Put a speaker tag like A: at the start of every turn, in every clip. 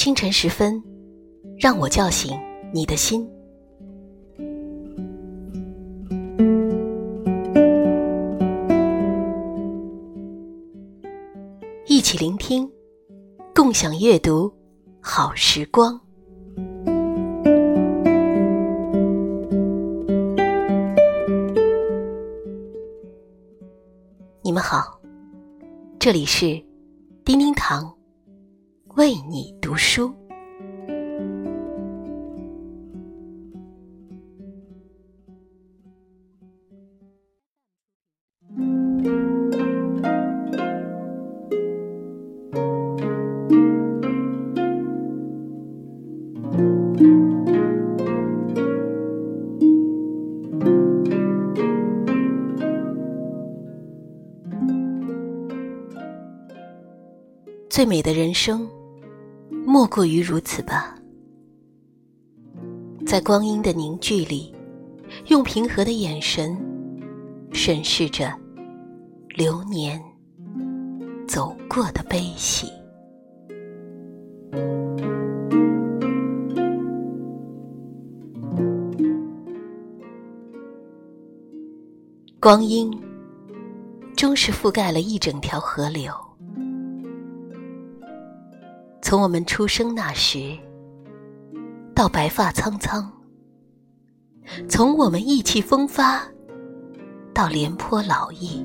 A: 清晨时分，让我叫醒你的心。一起聆听，共享阅读，好时光。你们好，这里是叮叮堂，为你读书。最美的人生，莫过于如此吧。在光阴的凝聚里，用平和的眼神审视着流年走过的悲喜。光阴终是覆盖了一整条河流。从我们出生那时，到白发苍苍；从我们意气风发，到廉颇老矣。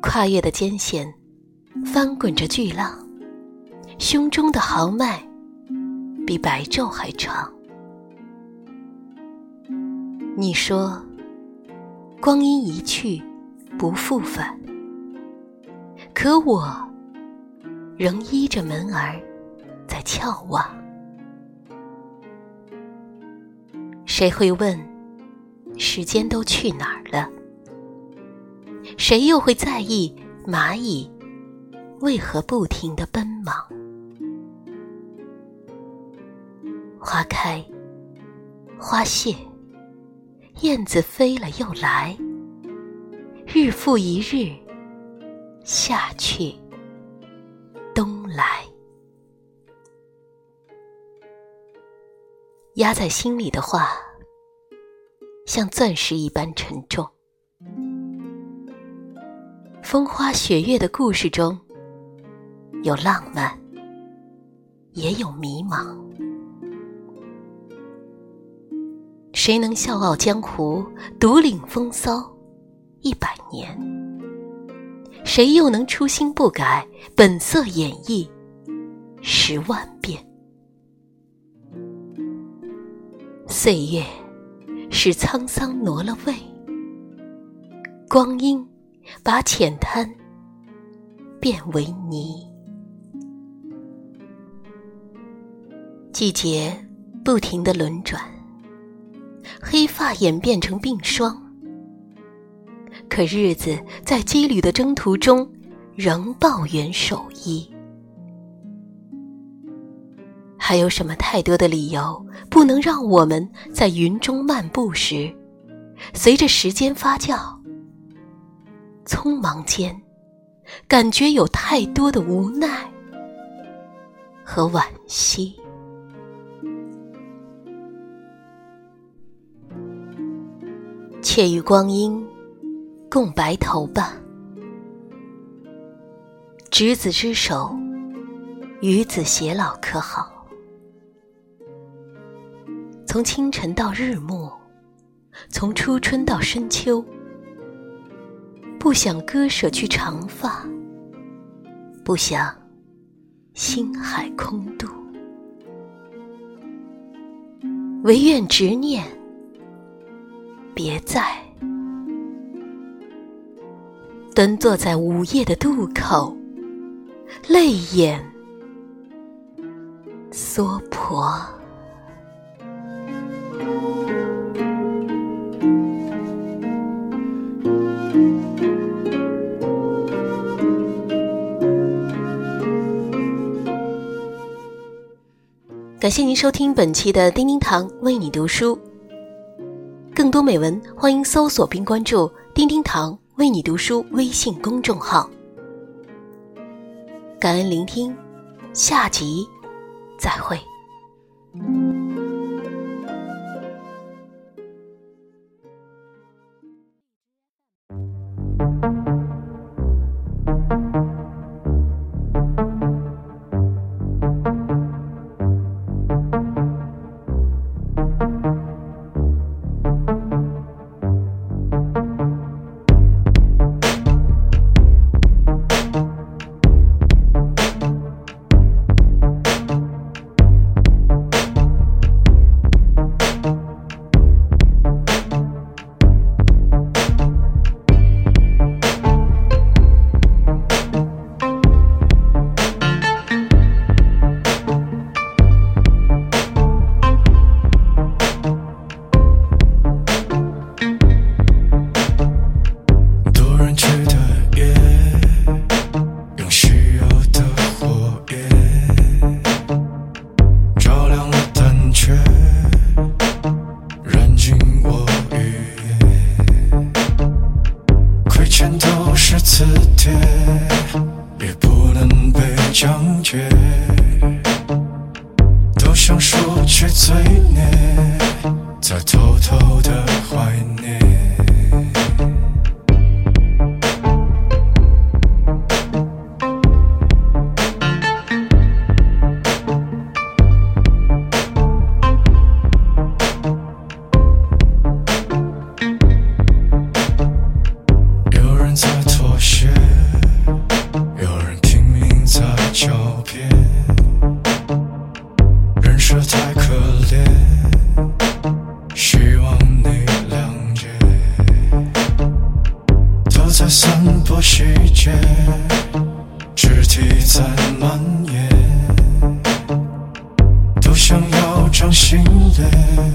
A: 跨越的艰险，翻滚着巨浪，胸中的豪迈，比白昼还长。你说，光阴一去不复返，可我。仍依着门儿，在眺望。谁会问，时间都去哪儿了？谁又会在意蚂蚁为何不停的奔忙？花开，花谢，燕子飞了又来，日复一日，夏去。来，压在心里的话，像钻石一般沉重。风花雪月的故事中，有浪漫，也有迷茫。谁能笑傲江湖，独领风骚一百年？谁又能初心不改，本色演绎十万遍？岁月使沧桑挪了位，光阴把浅滩变为泥，季节不停的轮转，黑发演变成鬓霜。可日子在羁旅的征途中，仍抱元守一。还有什么太多的理由，不能让我们在云中漫步时，随着时间发酵，匆忙间，感觉有太多的无奈和惋惜。且与光阴。共白头吧，执子之手，与子偕老，可好？从清晨到日暮，从初春到深秋，不想割舍去长发，不想心海空渡，唯愿执念别在。蹲坐在午夜的渡口，泪眼娑婆。感谢您收听本期的叮叮堂为你读书。更多美文，欢迎搜索并关注叮叮堂。为你读书微信公众号。感恩聆听下集再会。
B: 将也，都想说去嘴脸，在偷偷的怀念。there